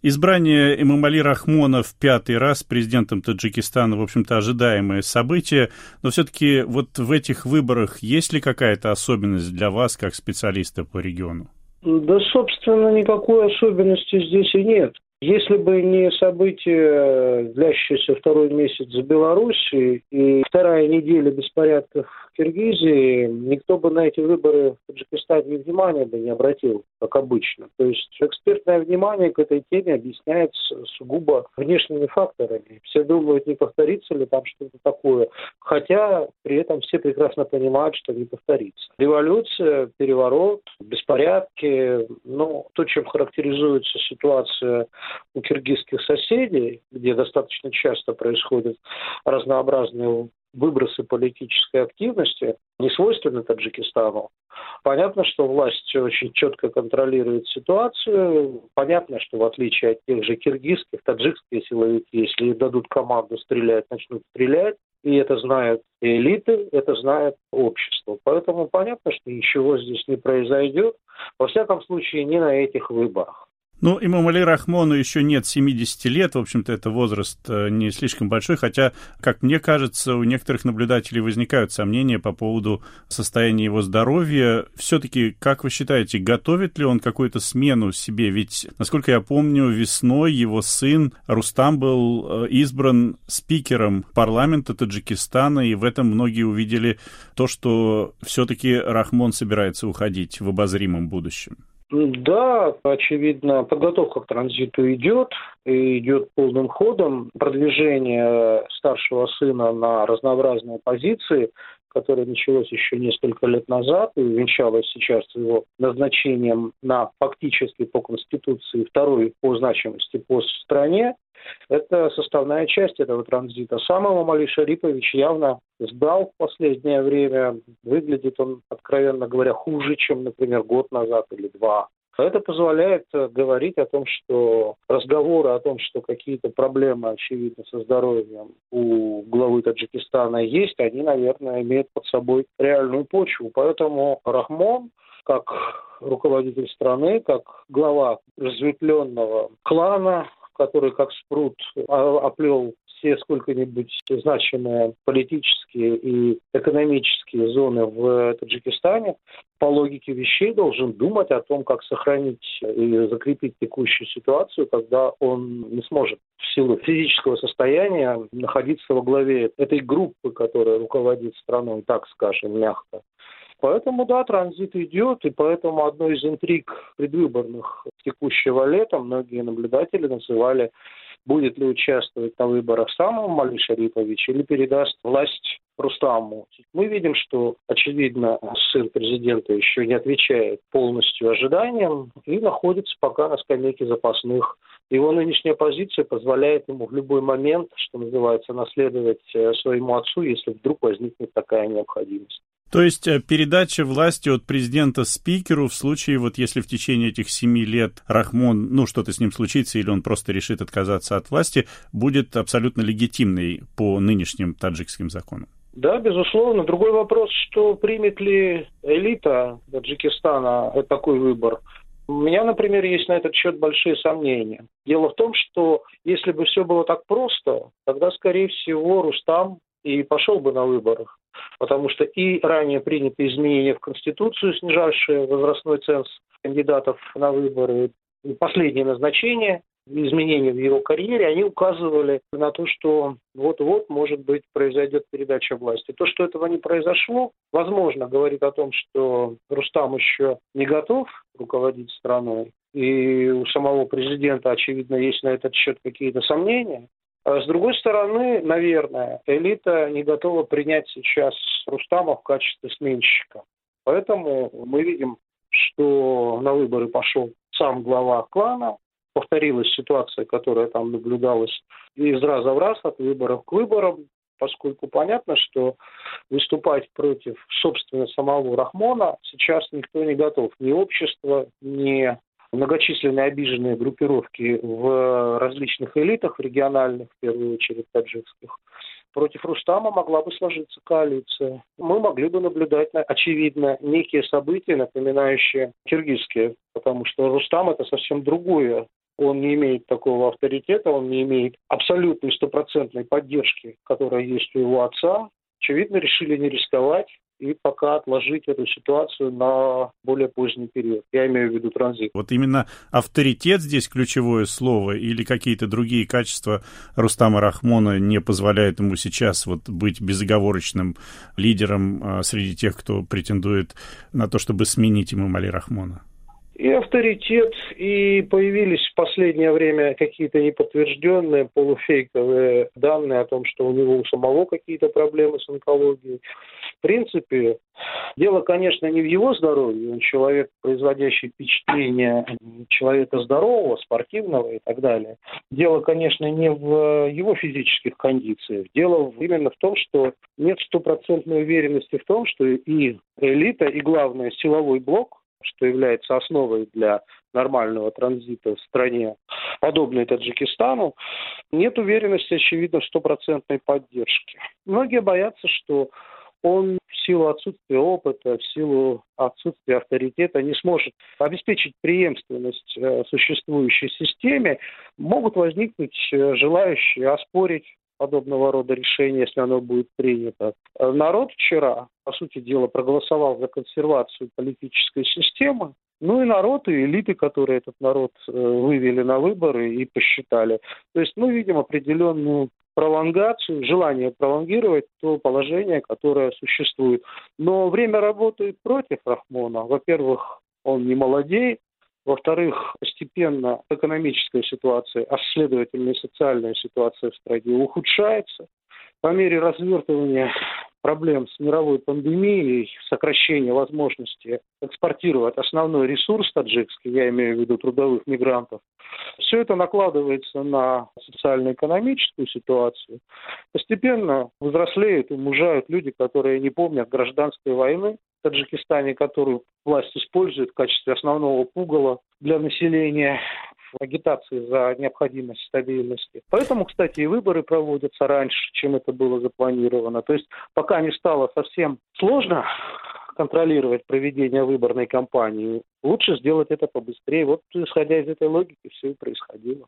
Избрание Эмамали Рахмона в пятый раз президентом Таджикистана, в общем-то, ожидаемое событие, но все-таки вот в этих выборах есть ли какая-то особенность для вас, как специалиста по региону? Да, собственно, никакой особенности здесь и нет. Если бы не события, длящиеся второй месяц в Беларуси и вторая неделя беспорядков Киргизии, никто бы на эти выборы в Таджикистане внимания бы не обратил, как обычно. То есть экспертное внимание к этой теме объясняется сугубо внешними факторами. Все думают, не повторится ли там что-то такое. Хотя при этом все прекрасно понимают, что не повторится. Революция, переворот, беспорядки, ну, то, чем характеризуется ситуация у киргизских соседей, где достаточно часто происходят разнообразные выбросы политической активности, не свойственны Таджикистану. Понятно, что власть очень четко контролирует ситуацию. Понятно, что в отличие от тех же киргизских, таджикские силовики, если дадут команду стрелять, начнут стрелять. И это знают элиты, это знает общество. Поэтому понятно, что ничего здесь не произойдет. Во всяком случае, не на этих выборах. Ну, имаму Али Рахмону еще нет 70 лет, в общем-то, это возраст э, не слишком большой, хотя, как мне кажется, у некоторых наблюдателей возникают сомнения по поводу состояния его здоровья. Все-таки, как вы считаете, готовит ли он какую-то смену себе? Ведь, насколько я помню, весной его сын Рустам был э, избран спикером парламента Таджикистана, и в этом многие увидели то, что все-таки Рахмон собирается уходить в обозримом будущем. Да, очевидно, подготовка к транзиту идет, и идет полным ходом. Продвижение старшего сына на разнообразные позиции, которое началось еще несколько лет назад и венчалось сейчас его назначением на фактически по Конституции второй по значимости пост в стране, это составная часть этого транзита. Сам Мамали Шарипович явно сдал в последнее время. Выглядит он, откровенно говоря, хуже, чем, например, год назад или два. Это позволяет э, говорить о том, что разговоры о том, что какие-то проблемы, очевидно, со здоровьем у главы Таджикистана есть, они, наверное, имеют под собой реальную почву. Поэтому Рахмон, как руководитель страны, как глава разветвленного клана, который как спрут оплел все сколько-нибудь значимые политические и экономические зоны в Таджикистане, по логике вещей должен думать о том, как сохранить и закрепить текущую ситуацию, когда он не сможет в силу физического состояния находиться во главе этой группы, которая руководит страной, так скажем, мягко. Поэтому, да, транзит идет, и поэтому одной из интриг предвыборных текущего лета многие наблюдатели называли, будет ли участвовать на выборах сам Мали Шарипович или передаст власть Рустаму. Мы видим, что, очевидно, сын президента еще не отвечает полностью ожиданиям и находится пока на скамейке запасных. Его нынешняя позиция позволяет ему в любой момент, что называется, наследовать э, своему отцу, если вдруг возникнет такая необходимость. То есть э, передача власти от президента спикеру в случае, вот если в течение этих семи лет Рахмон, ну, что-то с ним случится, или он просто решит отказаться от власти, будет абсолютно легитимной по нынешним таджикским законам? Да, безусловно. Другой вопрос, что примет ли элита Таджикистана такой выбор. У меня, например, есть на этот счет большие сомнения. Дело в том, что если бы все было так просто, тогда, скорее всего, Рустам и пошел бы на выборах. Потому что и ранее приняты изменения в Конституцию, снижавшие возрастной ценз кандидатов на выборы, и последнее назначение, изменения в его карьере, они указывали на то, что вот-вот, может быть, произойдет передача власти. То, что этого не произошло, возможно, говорит о том, что Рустам еще не готов руководить страной, и у самого президента, очевидно, есть на этот счет какие-то сомнения. А с другой стороны, наверное, элита не готова принять сейчас Рустама в качестве сменщика. Поэтому мы видим, что на выборы пошел сам глава клана, повторилась ситуация, которая там наблюдалась из раза в раз, от выборов к выборам, поскольку понятно, что выступать против, собственно, самого Рахмона сейчас никто не готов. Ни общество, ни многочисленные обиженные группировки в различных элитах, региональных, в первую очередь таджикских, против Рустама могла бы сложиться коалиция. Мы могли бы наблюдать, очевидно, некие события, напоминающие киргизские, потому что Рустам – это совсем другое он не имеет такого авторитета, он не имеет абсолютной стопроцентной поддержки, которая есть у его отца. Очевидно, решили не рисковать и пока отложить эту ситуацию на более поздний период. Я имею в виду транзит. Вот именно авторитет здесь ключевое слово или какие-то другие качества Рустама Рахмона не позволяют ему сейчас вот быть безоговорочным лидером а, среди тех, кто претендует на то, чтобы сменить ему Мали Рахмона? И авторитет, и появились в последнее время какие-то неподтвержденные полуфейковые данные о том, что у него у самого какие-то проблемы с онкологией. В принципе, дело, конечно, не в его здоровье, он человек, производящий впечатление человека здорового, спортивного и так далее. Дело, конечно, не в его физических кондициях. Дело именно в том, что нет стопроцентной уверенности в том, что и элита, и, главное, силовой блок что является основой для нормального транзита в стране, подобной Таджикистану, нет уверенности, очевидно, в стопроцентной поддержке. Многие боятся, что он в силу отсутствия опыта, в силу отсутствия авторитета не сможет обеспечить преемственность э, существующей системе, могут возникнуть э, желающие оспорить подобного рода решение, если оно будет принято. Народ вчера, по сути дела, проголосовал за консервацию политической системы. Ну и народ, и элиты, которые этот народ э, вывели на выборы и посчитали. То есть мы видим определенную пролонгацию, желание пролонгировать то положение, которое существует. Но время работает против Рахмона. Во-первых, он не молодеет, во-вторых, постепенно экономическая ситуация, а следовательно и социальная ситуация в стране ухудшается. По мере развертывания проблем с мировой пандемией, сокращения возможности экспортировать основной ресурс таджикский, я имею в виду трудовых мигрантов, все это накладывается на социально-экономическую ситуацию. Постепенно взрослеют и мужают люди, которые не помнят гражданской войны, Таджикистане, которую власть использует в качестве основного пугала для населения в агитации за необходимость стабильности. Поэтому, кстати, и выборы проводятся раньше, чем это было запланировано. То есть пока не стало совсем сложно контролировать проведение выборной кампании, лучше сделать это побыстрее. Вот исходя из этой логики все и происходило.